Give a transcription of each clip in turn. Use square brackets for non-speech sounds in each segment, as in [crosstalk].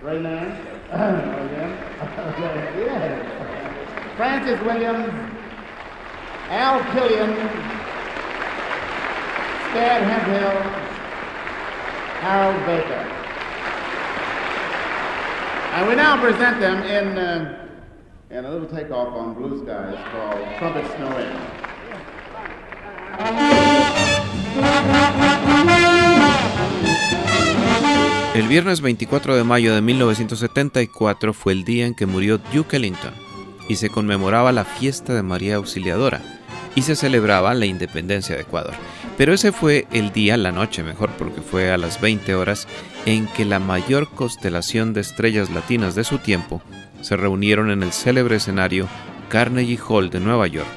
Right now? yeah? [clears throat] Oh, [laughs] okay, yeah. Francis Williams, Al Killian, Stan Hemphill, Harold Baker. And we now present them in, uh, in a little takeoff on Blue Skies called Trumpet Snow In. El viernes 24 de mayo de 1974 fue el día en que murió Duke Ellington y se conmemoraba la fiesta de María Auxiliadora y se celebraba la independencia de Ecuador. Pero ese fue el día, la noche mejor, porque fue a las 20 horas en que la mayor constelación de estrellas latinas de su tiempo se reunieron en el célebre escenario Carnegie Hall de Nueva York.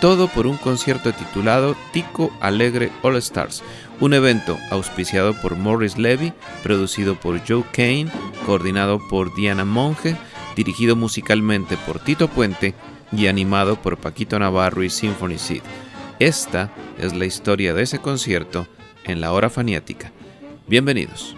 Todo por un concierto titulado Tico Alegre All Stars, un evento auspiciado por Morris Levy, producido por Joe Kane, coordinado por Diana Monge, dirigido musicalmente por Tito Puente y animado por Paquito Navarro y Symphony Seed. Esta es la historia de ese concierto en la hora faniática. Bienvenidos.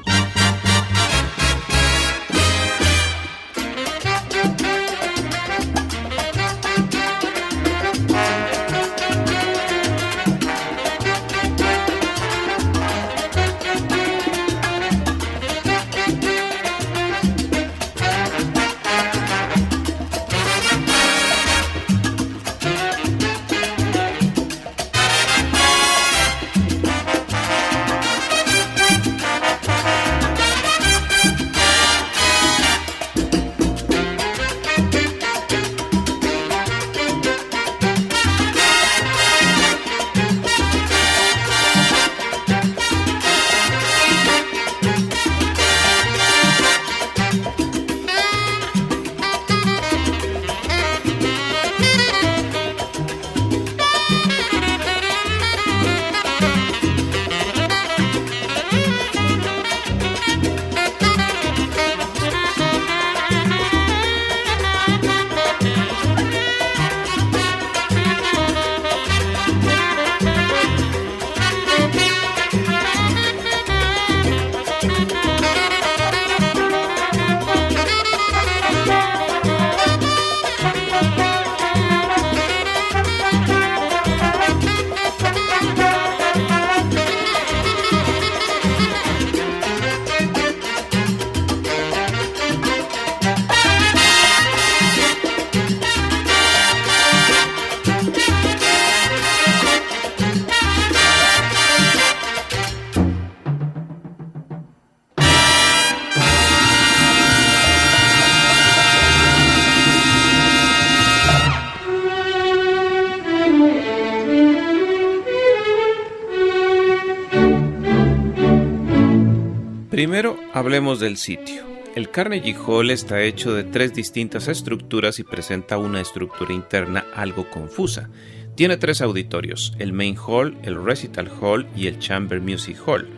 Primero hablemos del sitio. El Carnegie Hall está hecho de tres distintas estructuras y presenta una estructura interna algo confusa. Tiene tres auditorios, el Main Hall, el Recital Hall y el Chamber Music Hall.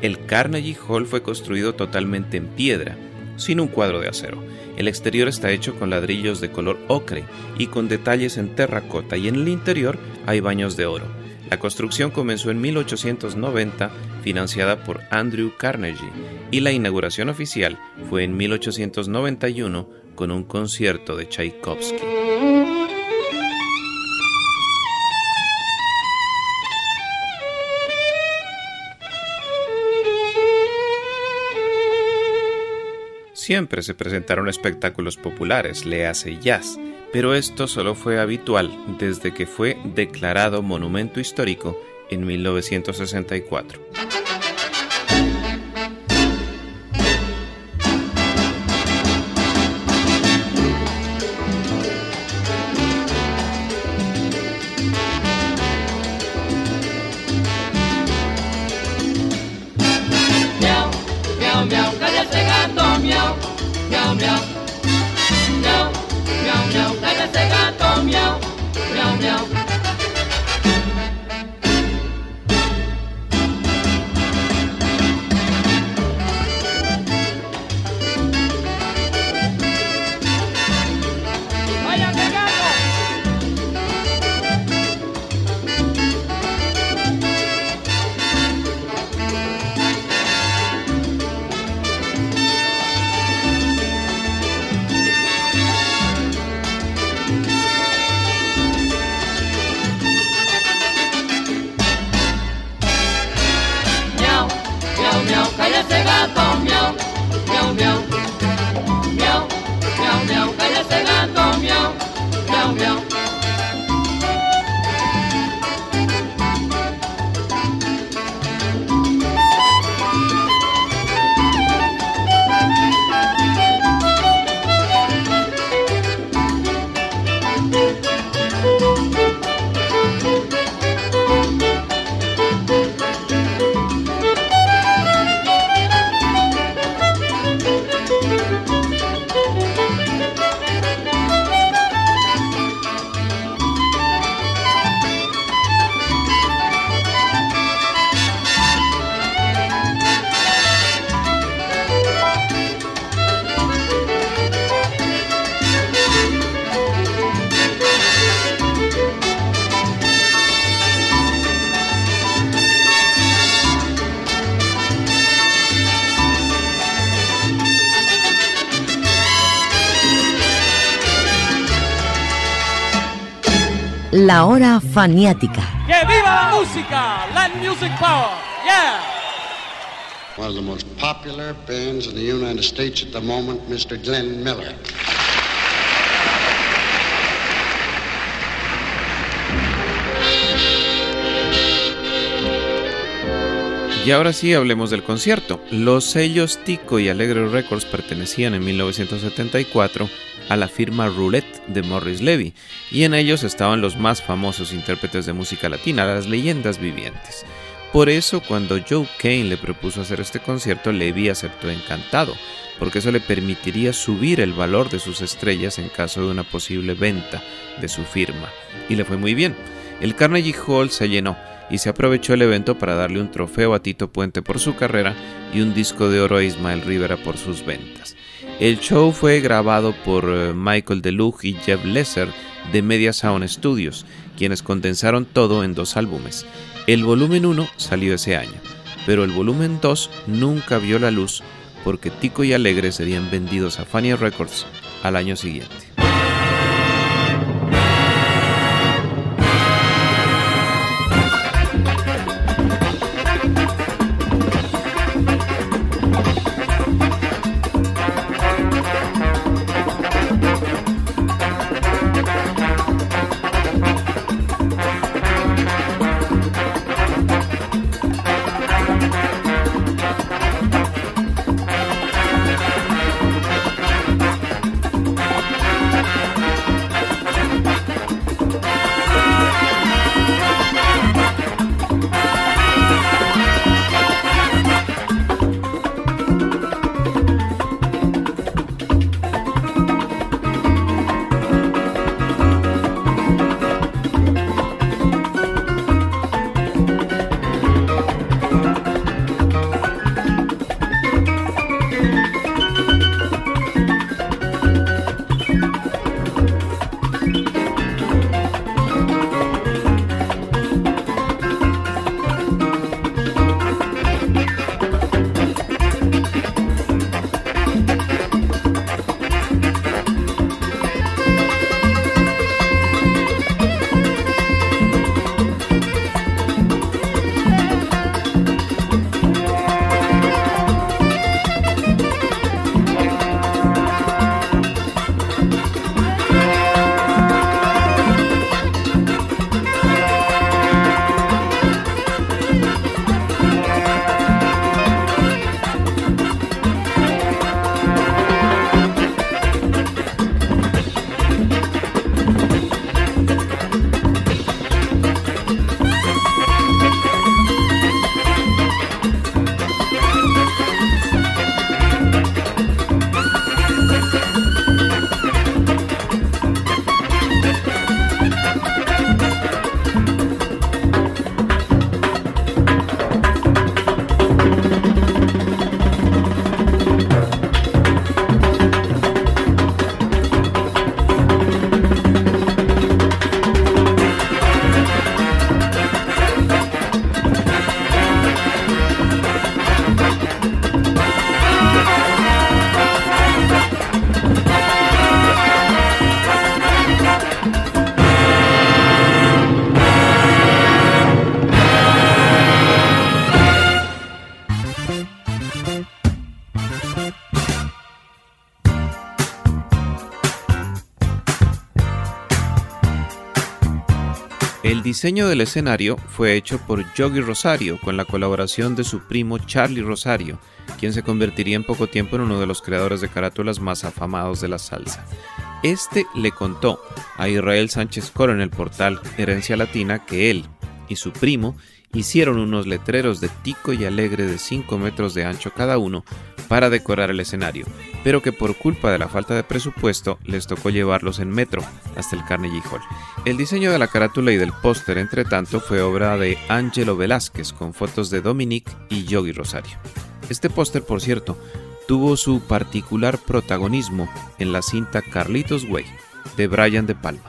El Carnegie Hall fue construido totalmente en piedra, sin un cuadro de acero. El exterior está hecho con ladrillos de color ocre y con detalles en terracota y en el interior hay baños de oro. La construcción comenzó en 1890, financiada por Andrew Carnegie, y la inauguración oficial fue en 1891 con un concierto de Tchaikovsky. siempre se presentaron espectáculos populares, le hace jazz, pero esto solo fue habitual desde que fue declarado monumento histórico en 1964. La hora faniática. ¡Que viva la música! Latin Music Power! ¡Yeah! One of the most popular bands in the United States at the moment, Mr. Glenn Miller. Y ahora sí hablemos del concierto. Los sellos Tico y Alegre Records pertenecían en 1974 a la firma Roulette de Morris Levy, y en ellos estaban los más famosos intérpretes de música latina, las leyendas vivientes. Por eso, cuando Joe Kane le propuso hacer este concierto, Levy aceptó encantado, porque eso le permitiría subir el valor de sus estrellas en caso de una posible venta de su firma. Y le fue muy bien. El Carnegie Hall se llenó y se aprovechó el evento para darle un trofeo a Tito Puente por su carrera y un disco de oro a Ismael Rivera por sus ventas. El show fue grabado por eh, Michael DeLuge y Jeff Lesser de Media Sound Studios, quienes condensaron todo en dos álbumes. El volumen 1 salió ese año, pero el volumen 2 nunca vio la luz porque Tico y Alegre serían vendidos a Fania Records al año siguiente. Diseño del escenario fue hecho por Yogi Rosario con la colaboración de su primo Charlie Rosario, quien se convertiría en poco tiempo en uno de los creadores de carátulas más afamados de la salsa. Este le contó a Israel Sánchez Coro en el portal Herencia Latina que él y su primo hicieron unos letreros de tico y alegre de 5 metros de ancho cada uno para decorar el escenario, pero que por culpa de la falta de presupuesto les tocó llevarlos en metro hasta el Carnegie Hall. El diseño de la carátula y del póster, entre tanto, fue obra de Angelo Velázquez con fotos de Dominique y Yogi Rosario. Este póster, por cierto, tuvo su particular protagonismo en la cinta Carlitos Way de Brian De Palma.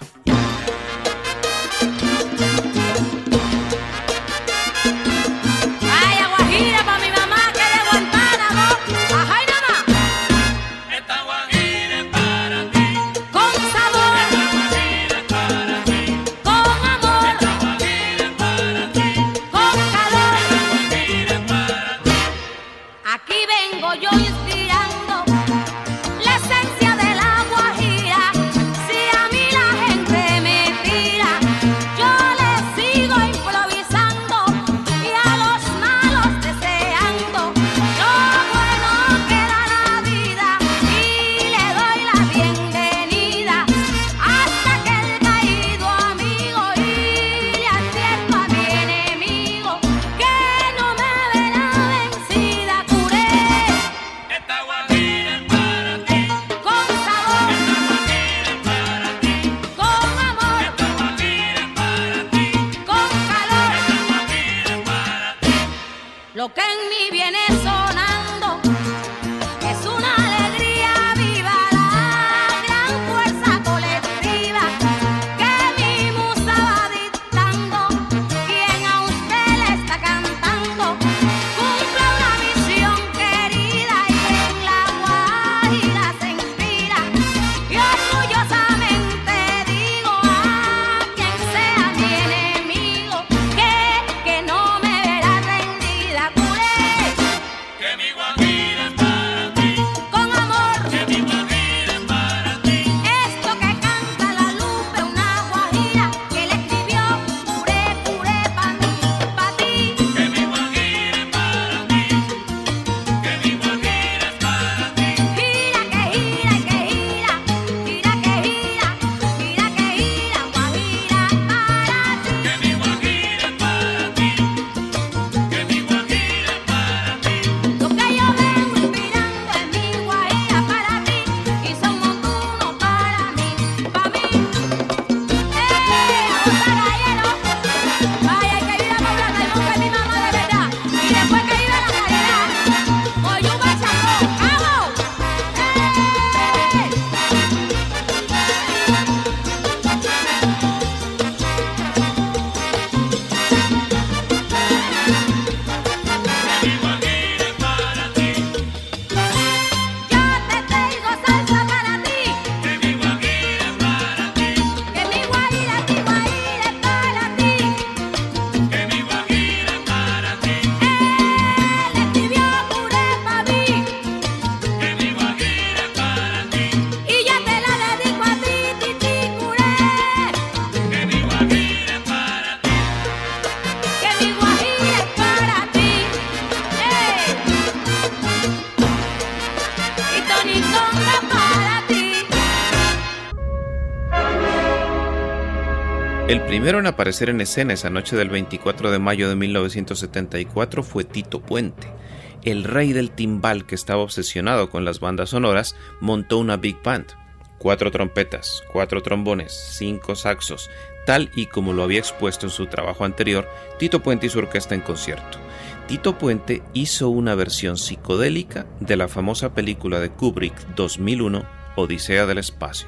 Primero en aparecer en escena esa noche del 24 de mayo de 1974 fue Tito Puente. El rey del timbal que estaba obsesionado con las bandas sonoras montó una big band. Cuatro trompetas, cuatro trombones, cinco saxos, tal y como lo había expuesto en su trabajo anterior, Tito Puente y su orquesta en concierto. Tito Puente hizo una versión psicodélica de la famosa película de Kubrick 2001, Odisea del Espacio.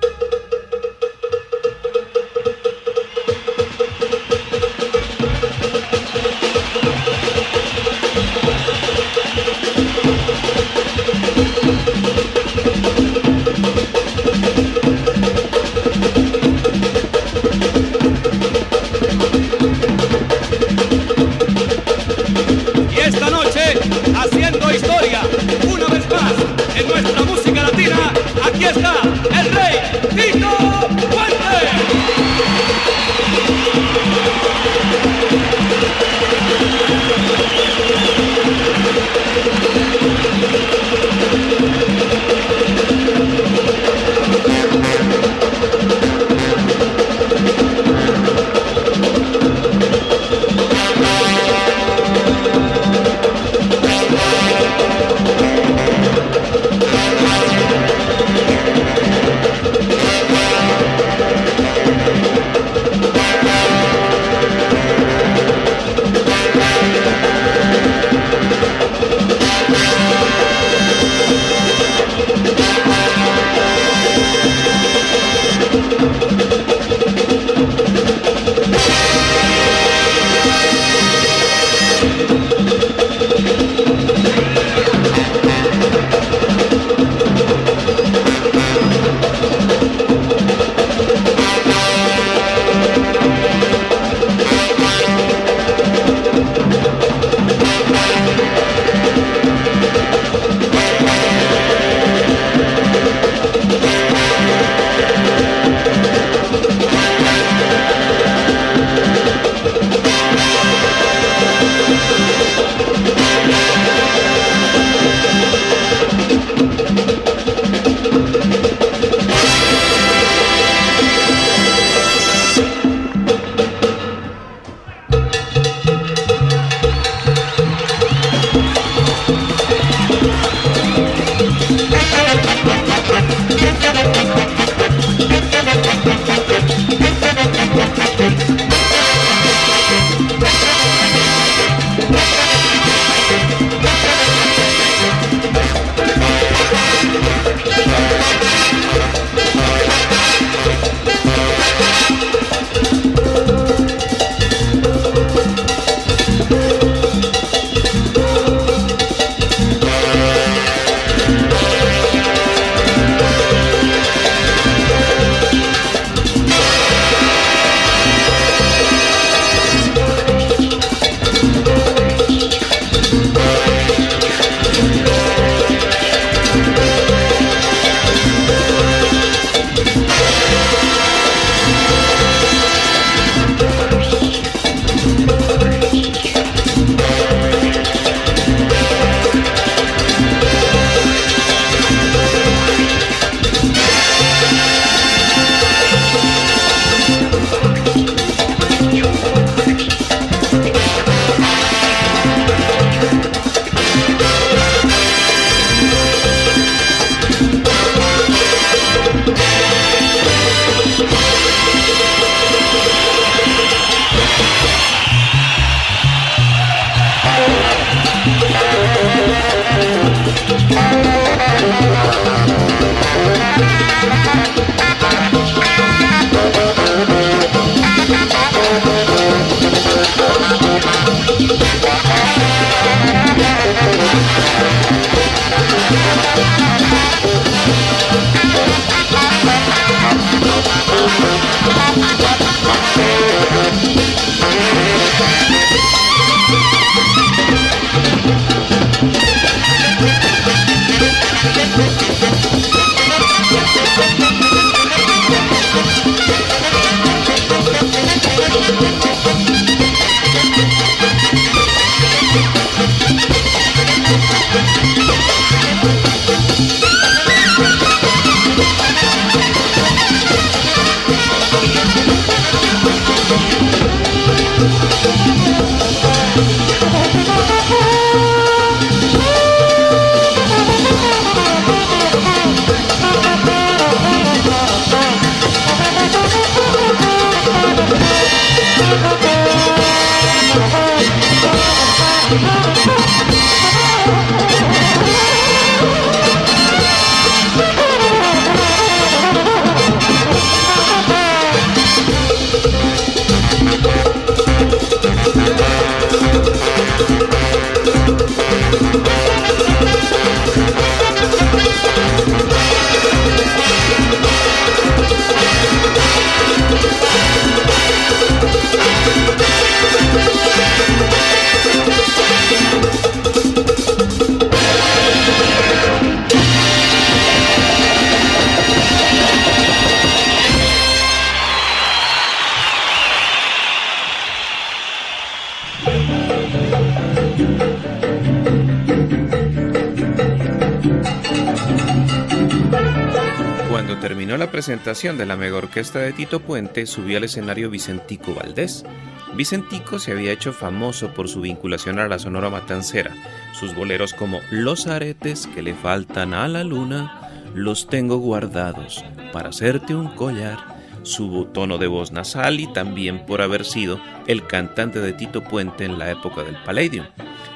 Presentación de la mega orquesta de Tito Puente, subió al escenario Vicentico Valdés. Vicentico se había hecho famoso por su vinculación a la Sonora Matancera. Sus boleros como Los aretes que le faltan a la luna, los tengo guardados para hacerte un collar. Su tono de voz nasal y también por haber sido el cantante de Tito Puente en la época del Palladium.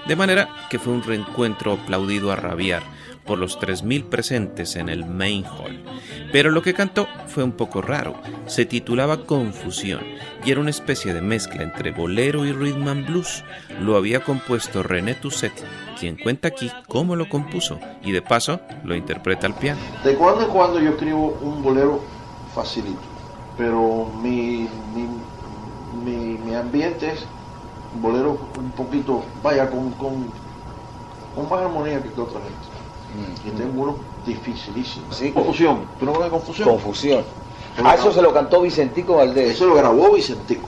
De manera que fue un reencuentro aplaudido a rabiar por los 3.000 presentes en el Main Hall. Pero lo que cantó fue un poco raro. Se titulaba Confusión y era una especie de mezcla entre bolero y rhythm and blues. Lo había compuesto René Tusset, quien cuenta aquí cómo lo compuso y de paso lo interpreta al piano. De cuando en cuando yo escribo un bolero facilito, pero mi, mi, mi, mi ambiente es bolero un poquito, vaya, con, con, con más armonía que otra gente. Y tengo uno dificilísimo. Sí. Confusión. ¿Tú no conoces confusión? Confusión. Ah, eso se lo cantó Vicentico Valdés Eso lo grabó Vicentico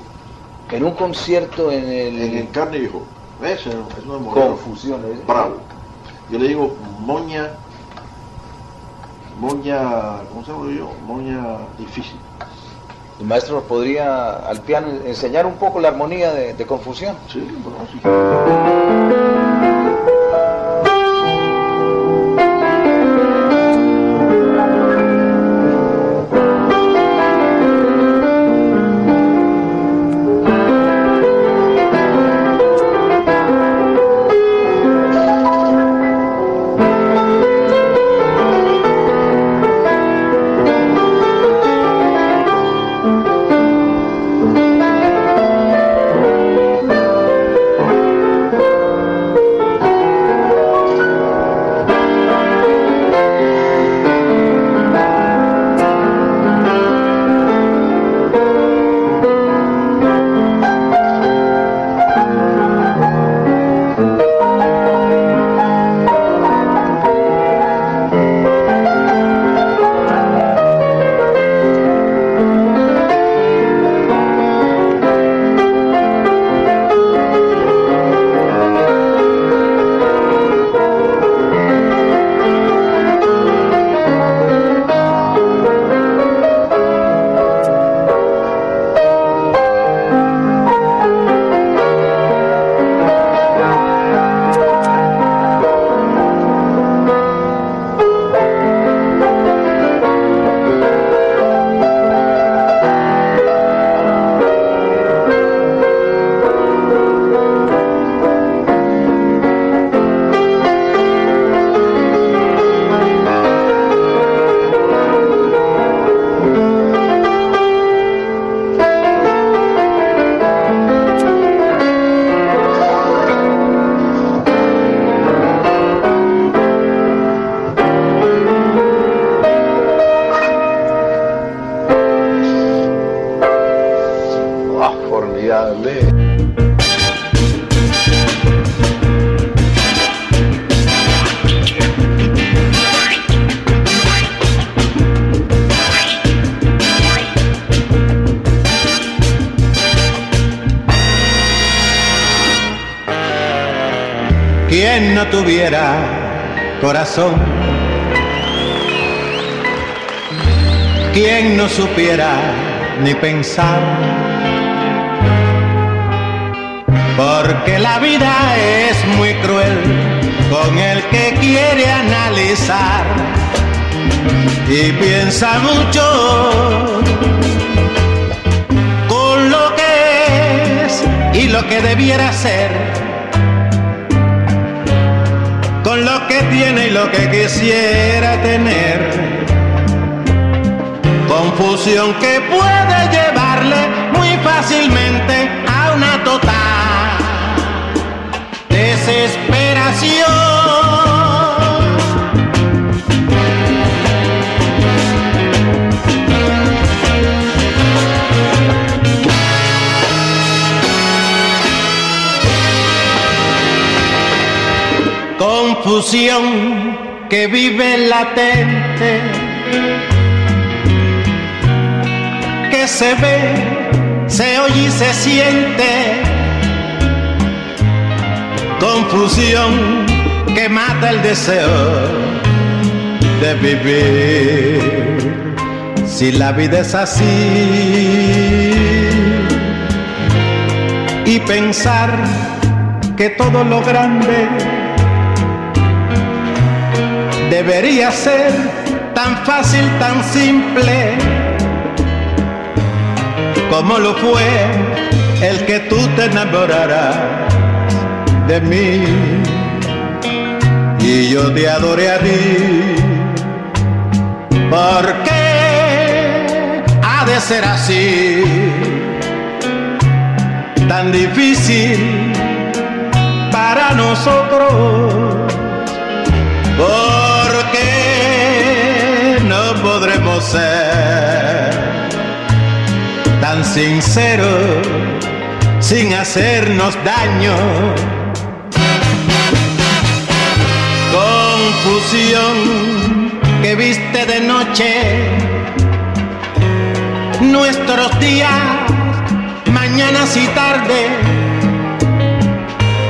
en un concierto en el... en el Hall. ¿Ves? Eso es. Confusión. ¿eh? Bravo. Yo le digo moña, moña, ¿cómo se llama yo? Moña difícil. El maestro nos podría al piano enseñar un poco la armonía de, de Confusión. Sí, bueno, sí. Ni pensar, porque la vida es muy cruel con el que quiere analizar. Y piensa mucho con lo que es y lo que debiera ser. Con lo que tiene y lo que quisiera tener. Confusión que puede llevarle muy fácilmente a una total desesperación. Confusión que vive latente, se ve, se oye y se siente. Confusión que mata el deseo de vivir Si la vida es así y pensar que todo lo grande debería ser tan fácil, tan simple como lo fue el que tú te enamoraras de mí y yo te adoré a ti. ¿Por qué ha de ser así? Tan difícil para nosotros. ¿Por qué no podremos ser tan sinceros sin hacernos daño? Confusión que viste de noche nuestros días, mañanas y tarde,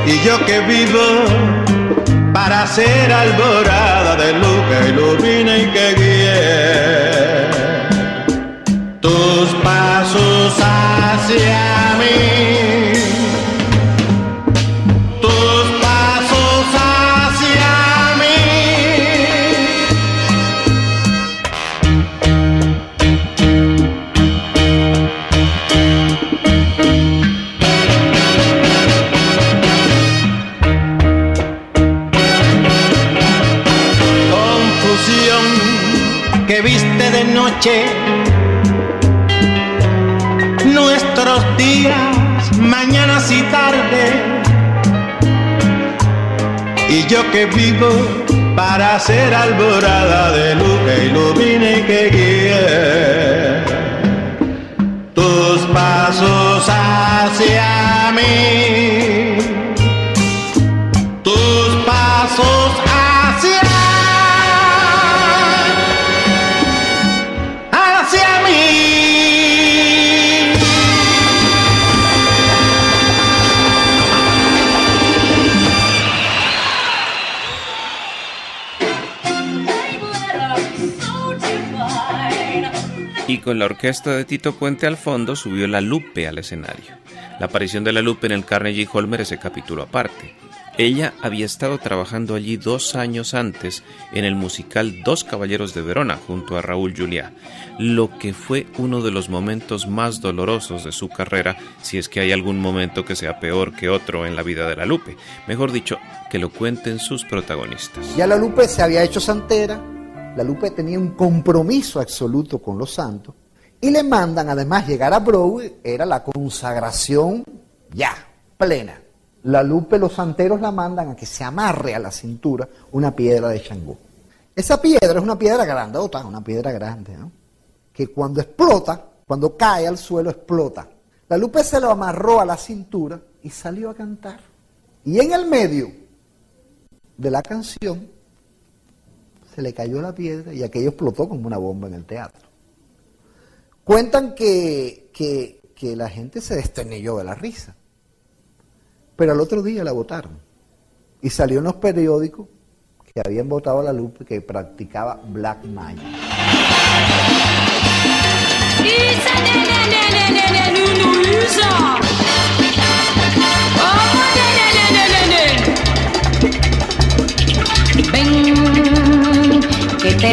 y yo que vivo para ser alborada de luz que ilumina y que guíe tus pasos hacia mí. Y yo que vivo para ser alborada de luz que ilumine y que guíe tus pasos hacia mí. Con la orquesta de Tito Puente al fondo subió la Lupe al escenario. La aparición de la Lupe en el Carnegie Hall merece capítulo aparte. Ella había estado trabajando allí dos años antes en el musical Dos Caballeros de Verona junto a Raúl Juliá, lo que fue uno de los momentos más dolorosos de su carrera, si es que hay algún momento que sea peor que otro en la vida de la Lupe. Mejor dicho, que lo cuenten sus protagonistas. Ya la Lupe se había hecho santera, la Lupe tenía un compromiso absoluto con los santos y le mandan además llegar a Broadway, era la consagración ya, plena. La Lupe, los santeros la mandan a que se amarre a la cintura una piedra de Changó. Esa piedra es una piedra grandota, una piedra grande, ¿no? que cuando explota, cuando cae al suelo, explota. La Lupe se lo amarró a la cintura y salió a cantar. Y en el medio de la canción se le cayó la piedra y aquello explotó como una bomba en el teatro. Cuentan que, que, que la gente se desternilló de la risa, pero al otro día la votaron. Y salió en los periódicos que habían votado a la Lupe que practicaba Black Magic.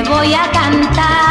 Voy a cantar.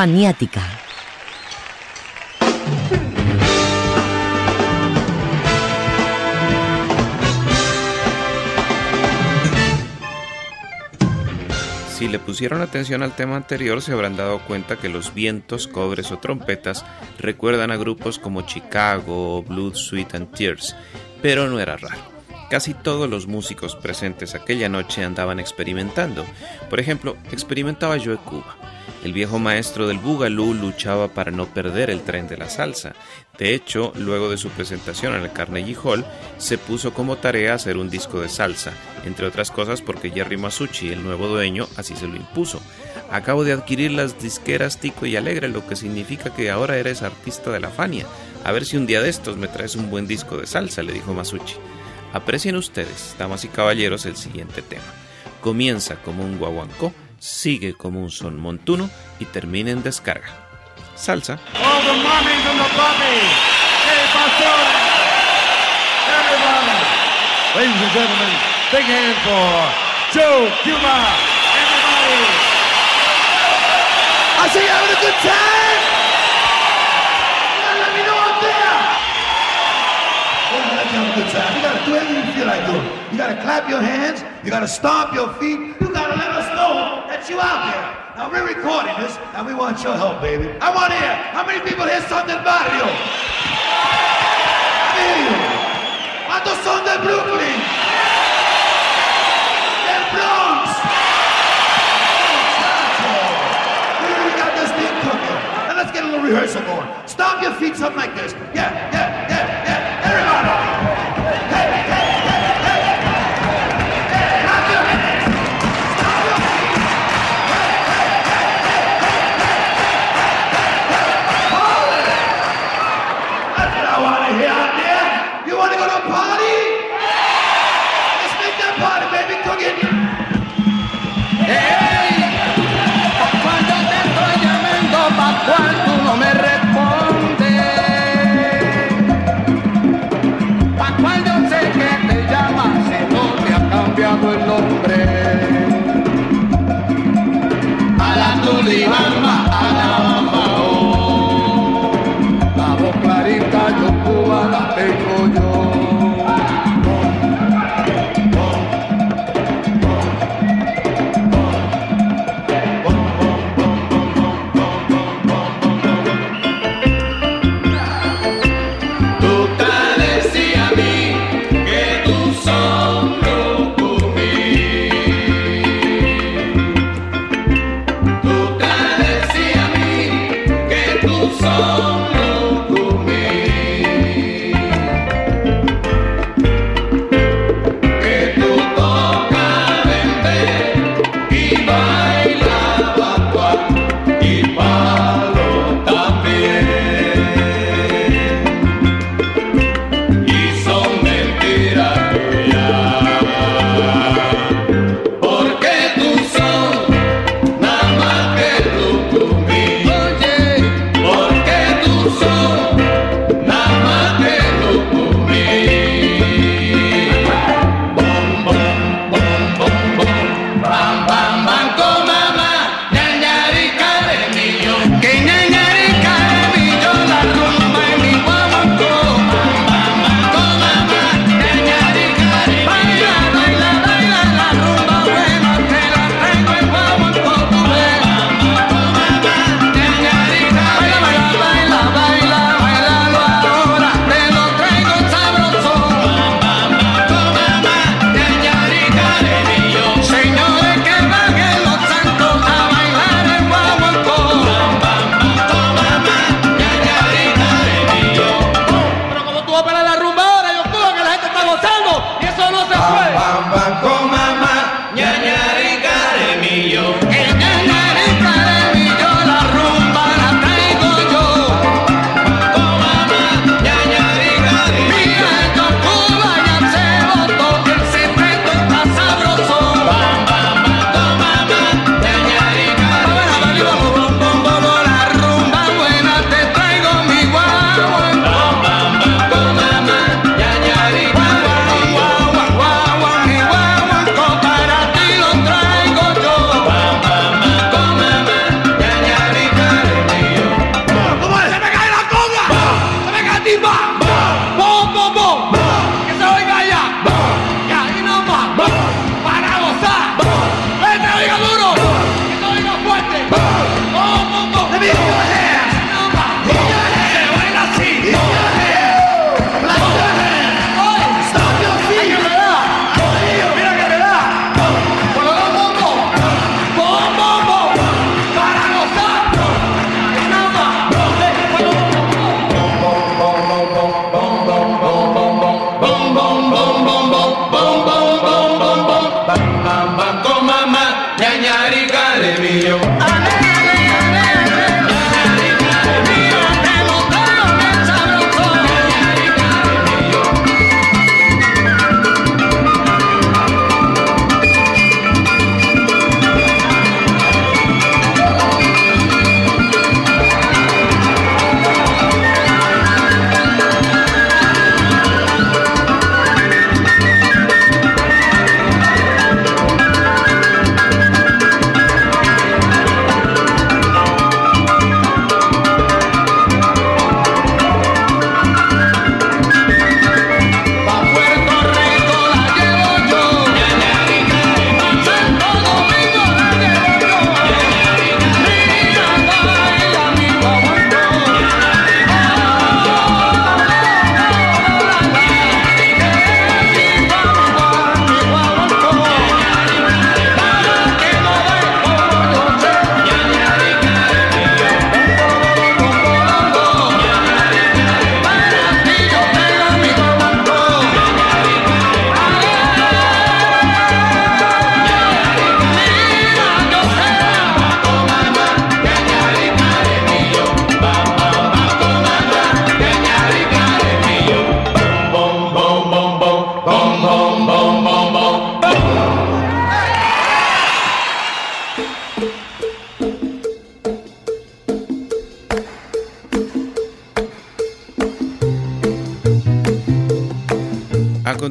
Faniática. Si le pusieron atención al tema anterior se habrán dado cuenta que los vientos, cobres o trompetas recuerdan a grupos como Chicago Blood, Sweat and Tears, pero no era raro. Casi todos los músicos presentes aquella noche andaban experimentando. Por ejemplo, experimentaba Joe Cuba. El viejo maestro del Boogaloo luchaba para no perder el tren de la salsa. De hecho, luego de su presentación en el Carnegie Hall, se puso como tarea hacer un disco de salsa, entre otras cosas porque Jerry Masucci, el nuevo dueño, así se lo impuso. Acabo de adquirir las disqueras Tico y Alegre, lo que significa que ahora eres artista de la Fania. A ver si un día de estos me traes un buen disco de salsa, le dijo Masucci. Aprecien ustedes, damas y caballeros, el siguiente tema. Comienza como un guaguancó, sigue como un son montuno y termina en descarga. Salsa. All the mommies and the bobbies. Hey, Pastor. Everybody. Ladies and gentlemen, big hand for Joe Cuba. Everybody. I see you having a good time. Feel like doing. You gotta clap your hands. You gotta stomp your feet. You gotta let us know that you out there. Now we're recording this, and we want your help, baby. I want to hear how many people hear del barrio. Me hear you. ¿Cuántos son de Brooklyn? Let's get a little rehearsal going. Stomp your feet, something like this. Yeah, yeah, yeah, yeah. Everybody.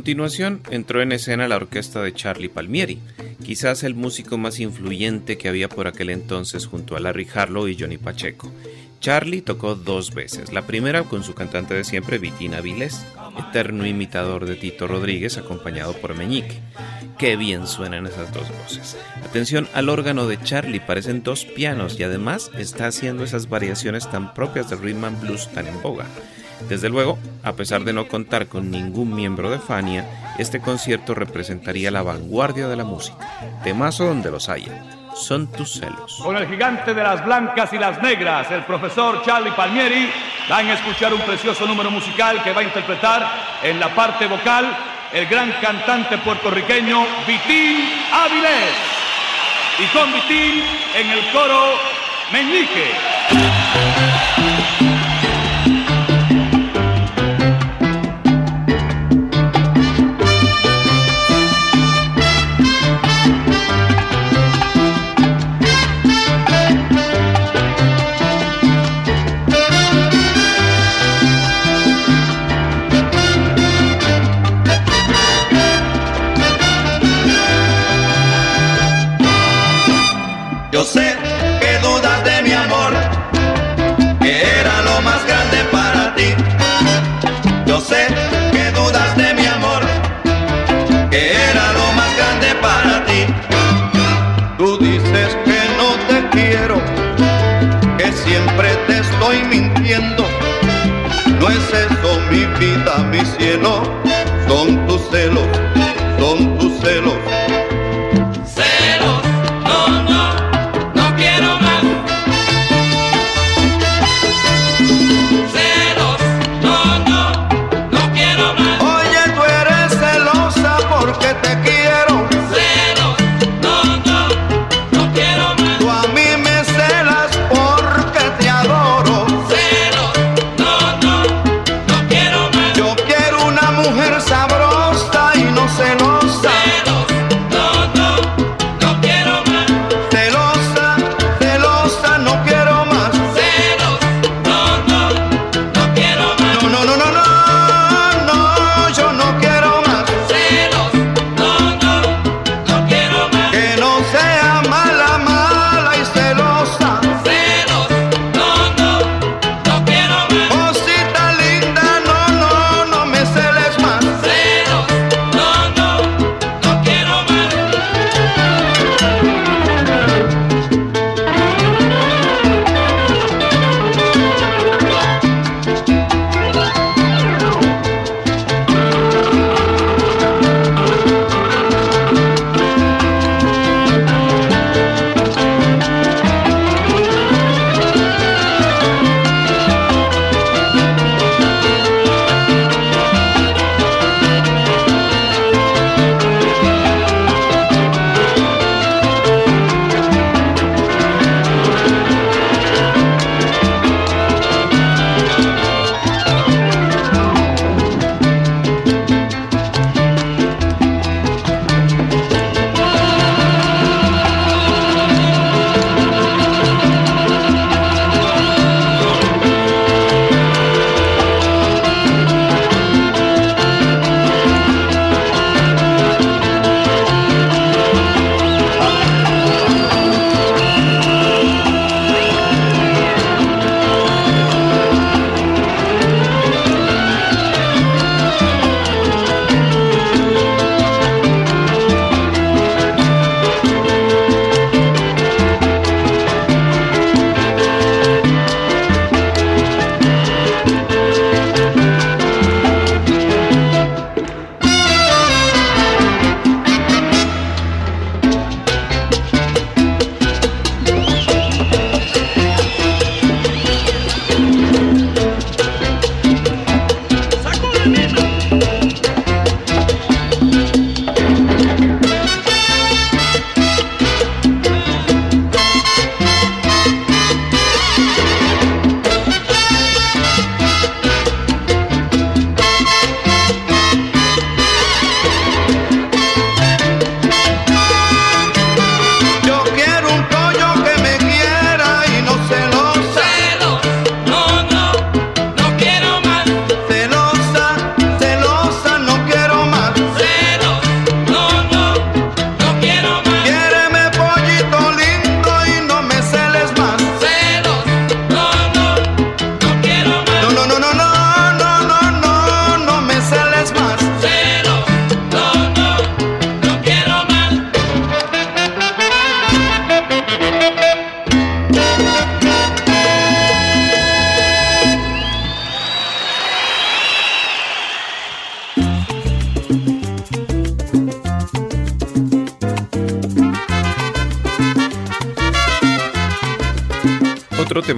Continuación entró en escena la orquesta de Charlie Palmieri, quizás el músico más influyente que había por aquel entonces junto a Larry Harlow y Johnny Pacheco. Charlie tocó dos veces, la primera con su cantante de siempre, Vitina Vilés, eterno imitador de Tito Rodríguez acompañado por Meñique. Qué bien suenan esas dos voces. Atención al órgano de Charlie, parecen dos pianos y además está haciendo esas variaciones tan propias del rhythm and blues tan en boga. Desde luego, a pesar de no contar con ningún miembro de Fania, este concierto representaría la vanguardia de la música, temazo donde los haya. son tus celos. Con el gigante de las blancas y las negras, el profesor Charlie Palmieri, van a escuchar un precioso número musical que va a interpretar en la parte vocal el gran cantante puertorriqueño Vitín Avilés. Y con Vitín en el coro Meñique.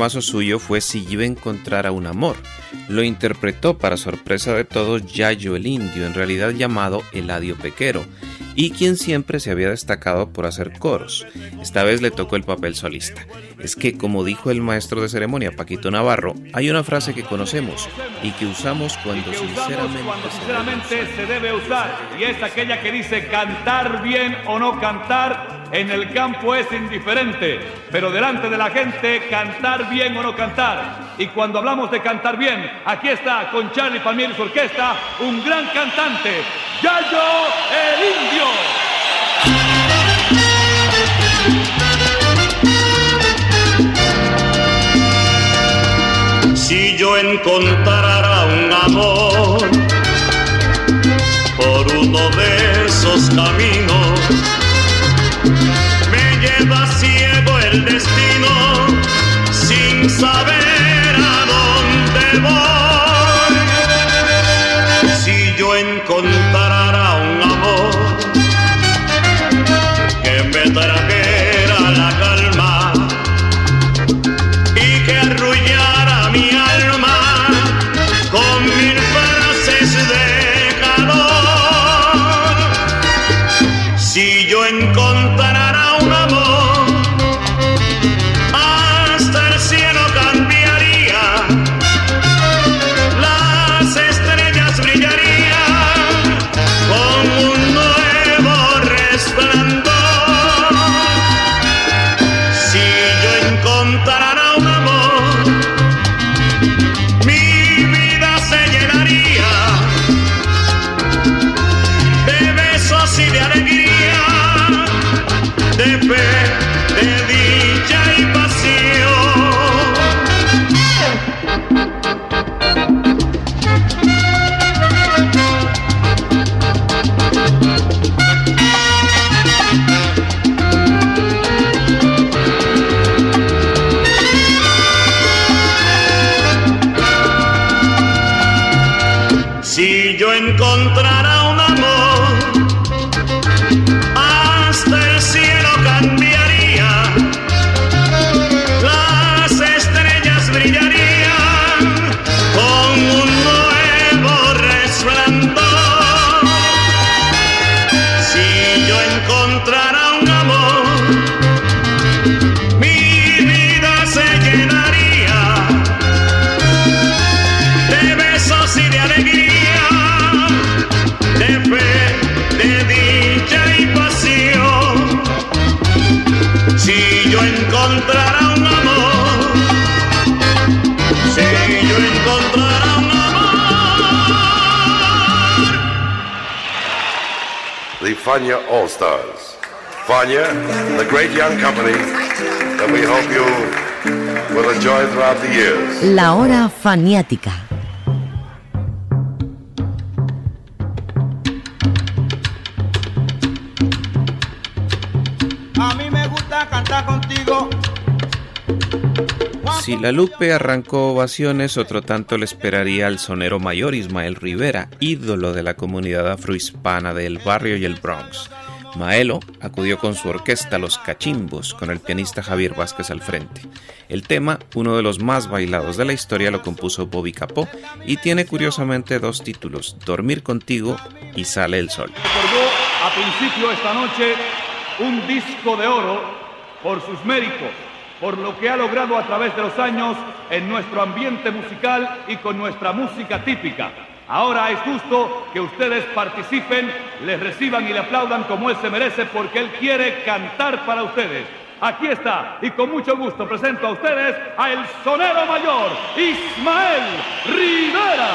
Temazo suyo fue Si yo encontrara un amor. Lo interpretó para sorpresa de todos Yayo el Indio, en realidad llamado Eladio Pequero, y quien siempre se había destacado por hacer coros. Esta vez le tocó el papel solista. Es que, como dijo el maestro de ceremonia Paquito Navarro, hay una frase que conocemos y que usamos cuando, sinceramente, se debe usar, y es aquella que dice cantar bien o no cantar en el campo es indiferente, pero delante de la gente cantar bien o no cantar. Y cuando hablamos de cantar bien, aquí está con Charlie Palmieri su orquesta un gran cantante, Yayo el Indio. Si yo encontrara un amor por uno de esos caminos, me lleva ciego el destino sin saber a dónde voy. Faniática. A mí me gusta cantar contigo. Si la Lupe arrancó ovaciones, otro tanto le esperaría al sonero mayor Ismael Rivera, ídolo de la comunidad afrohispana del barrio y el Bronx. Maelo acudió con su orquesta Los Cachimbos, con el pianista Javier Vázquez al frente. El tema, uno de los más bailados de la historia, lo compuso Bobby Capó y tiene curiosamente dos títulos, Dormir contigo y Sale el Sol. Recordó a principio esta noche un disco de oro por sus méritos, por lo que ha logrado a través de los años en nuestro ambiente musical y con nuestra música típica. Ahora es justo que ustedes participen, les reciban y le aplaudan como él se merece porque él quiere cantar para ustedes. Aquí está, y con mucho gusto presento a ustedes a el sonero mayor, Ismael Rivera.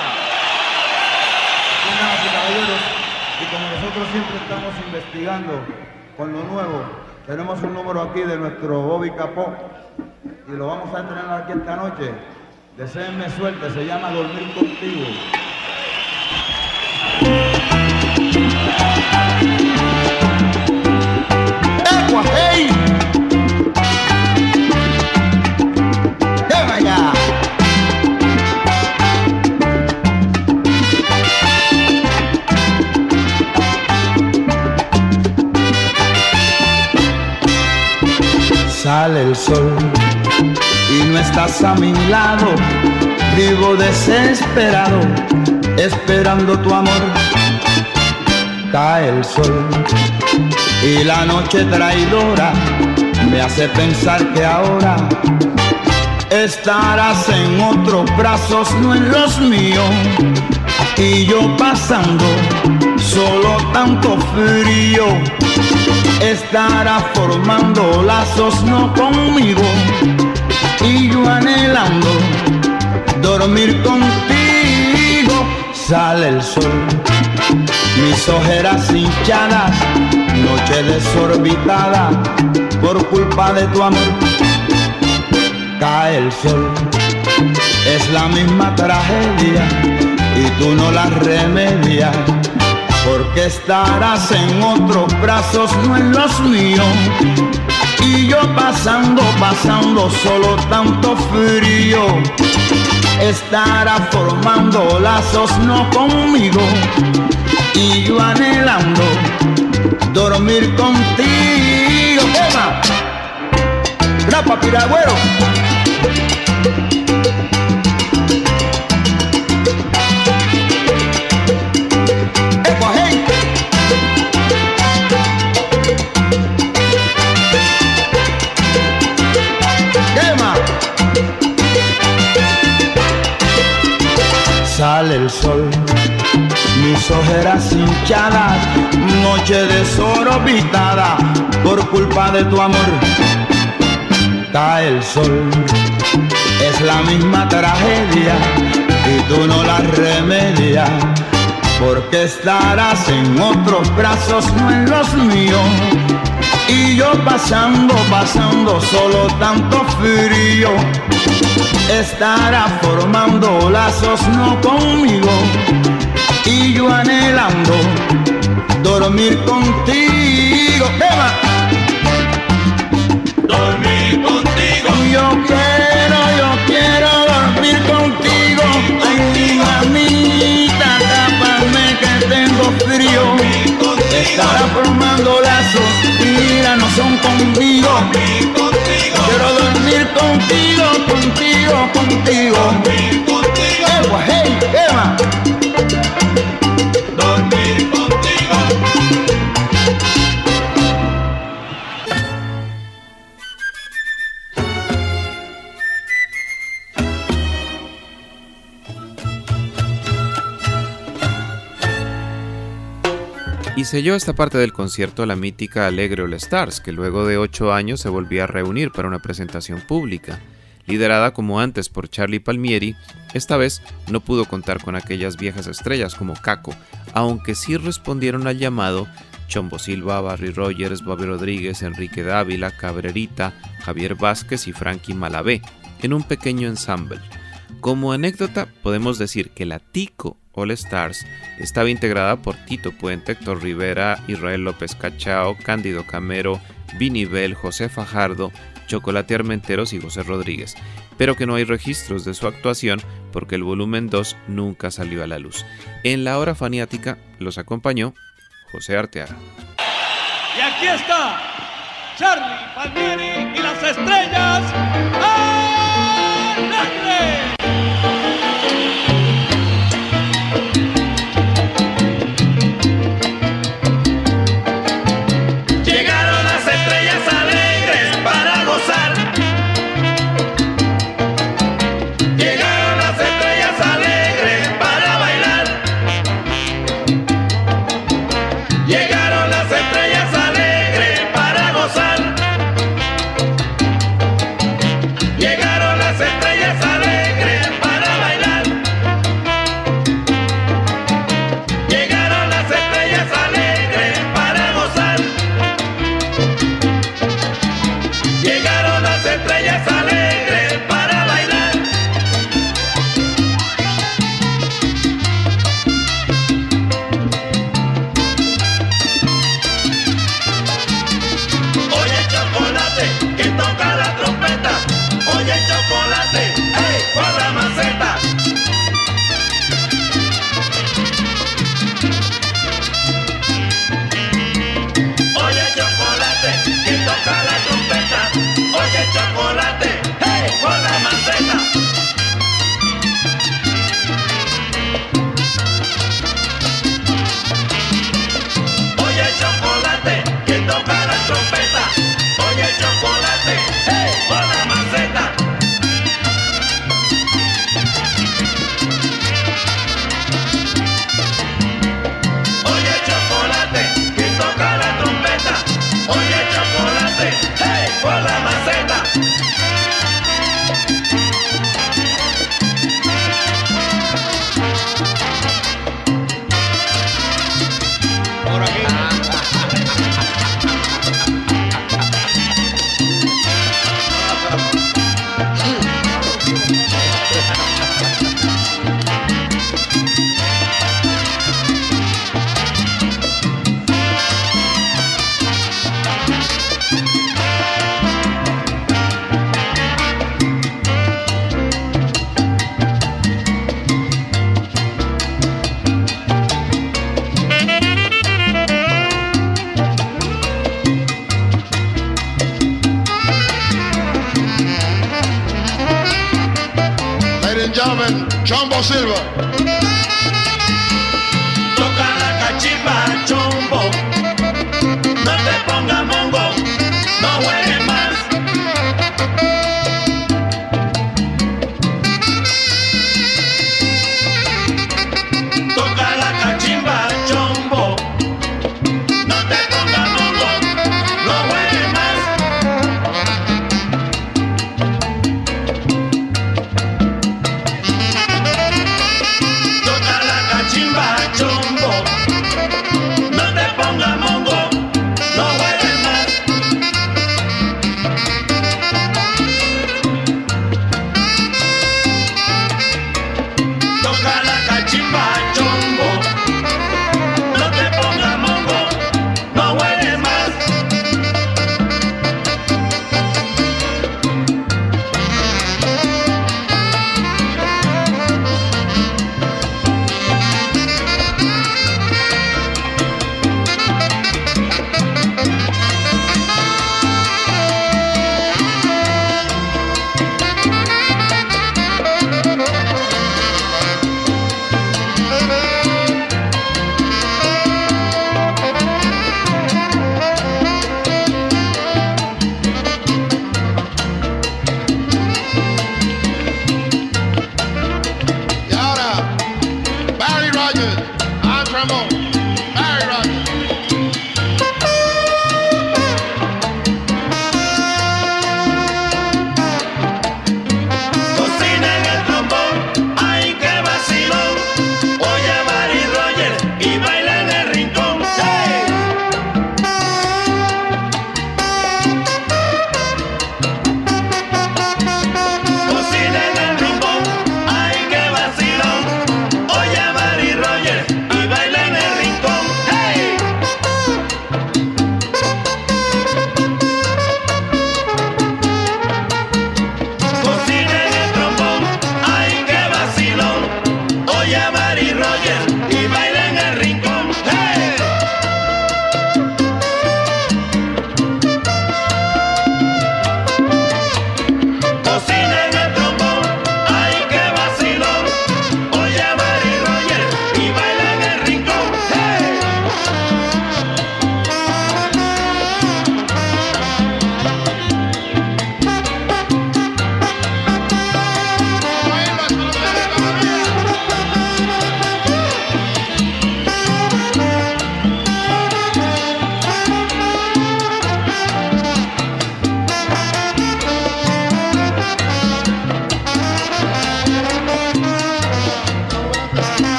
Caballeros, y como nosotros siempre estamos investigando con lo nuevo, tenemos un número aquí de nuestro Bobby Capó y lo vamos a entrenar aquí esta noche. Deseenme suerte, se llama Dormir Contigo. ¡Agua, hey! ¡Llama ya! Sale el sol y no estás a mi lado. Vivo desesperado, esperando tu amor. Cae el sol y la noche traidora me hace pensar que ahora estarás en otros brazos, no en los míos. Y yo pasando solo tanto frío, estará formando lazos no conmigo. Y yo anhelando dormir contigo, sale el sol, mis ojeras hinchadas, noche desorbitada por culpa de tu amor. Cae el sol, es la misma tragedia y tú no la remedias. Porque estarás en otros brazos, no en los míos. Yo pasando, pasando solo tanto frío. Estará formando lazos no conmigo. Y yo anhelando dormir contigo. ¡Ema! ¡Rapa, piragüero! Sale el sol, mis ojeras hinchadas, noche desorbitada por culpa de tu amor. Cae el sol, es la misma tragedia y tú no la remedias. Porque estarás en otros brazos, no en los míos. Y yo pasando, pasando solo tanto frío. Estará formando lazos no conmigo. Y yo anhelando dormir contigo. ¡Eva! Dormir contigo. Yo quiero, yo quiero dormir contigo. Ay, mamita, tápame que tengo frío. Estará formando lazos, mira, no son conmigo. Quiero dormir contigo, contigo, contigo. Ewa, hey, Eva. Dormir contigo. Y selló esta parte del concierto la mítica Alegre All Stars, que luego de ocho años se volvía a reunir para una presentación pública. Liderada como antes por Charlie Palmieri, esta vez no pudo contar con aquellas viejas estrellas como Caco, aunque sí respondieron al llamado Chombo Silva, Barry Rogers, Bobby Rodríguez, Enrique Dávila, Cabrerita, Javier Vázquez y Frankie Malavé, en un pequeño ensemble. Como anécdota, podemos decir que la Tico All Stars estaba integrada por Tito Puente, Héctor Rivera, Israel López Cachao, Cándido Camero, Vini Bell, José Fajardo, Chocolate Armenteros y José Rodríguez, pero que no hay registros de su actuación porque el volumen 2 nunca salió a la luz. En la hora faniática los acompañó José Arteaga. Y aquí está Charlie Palmieri y las estrellas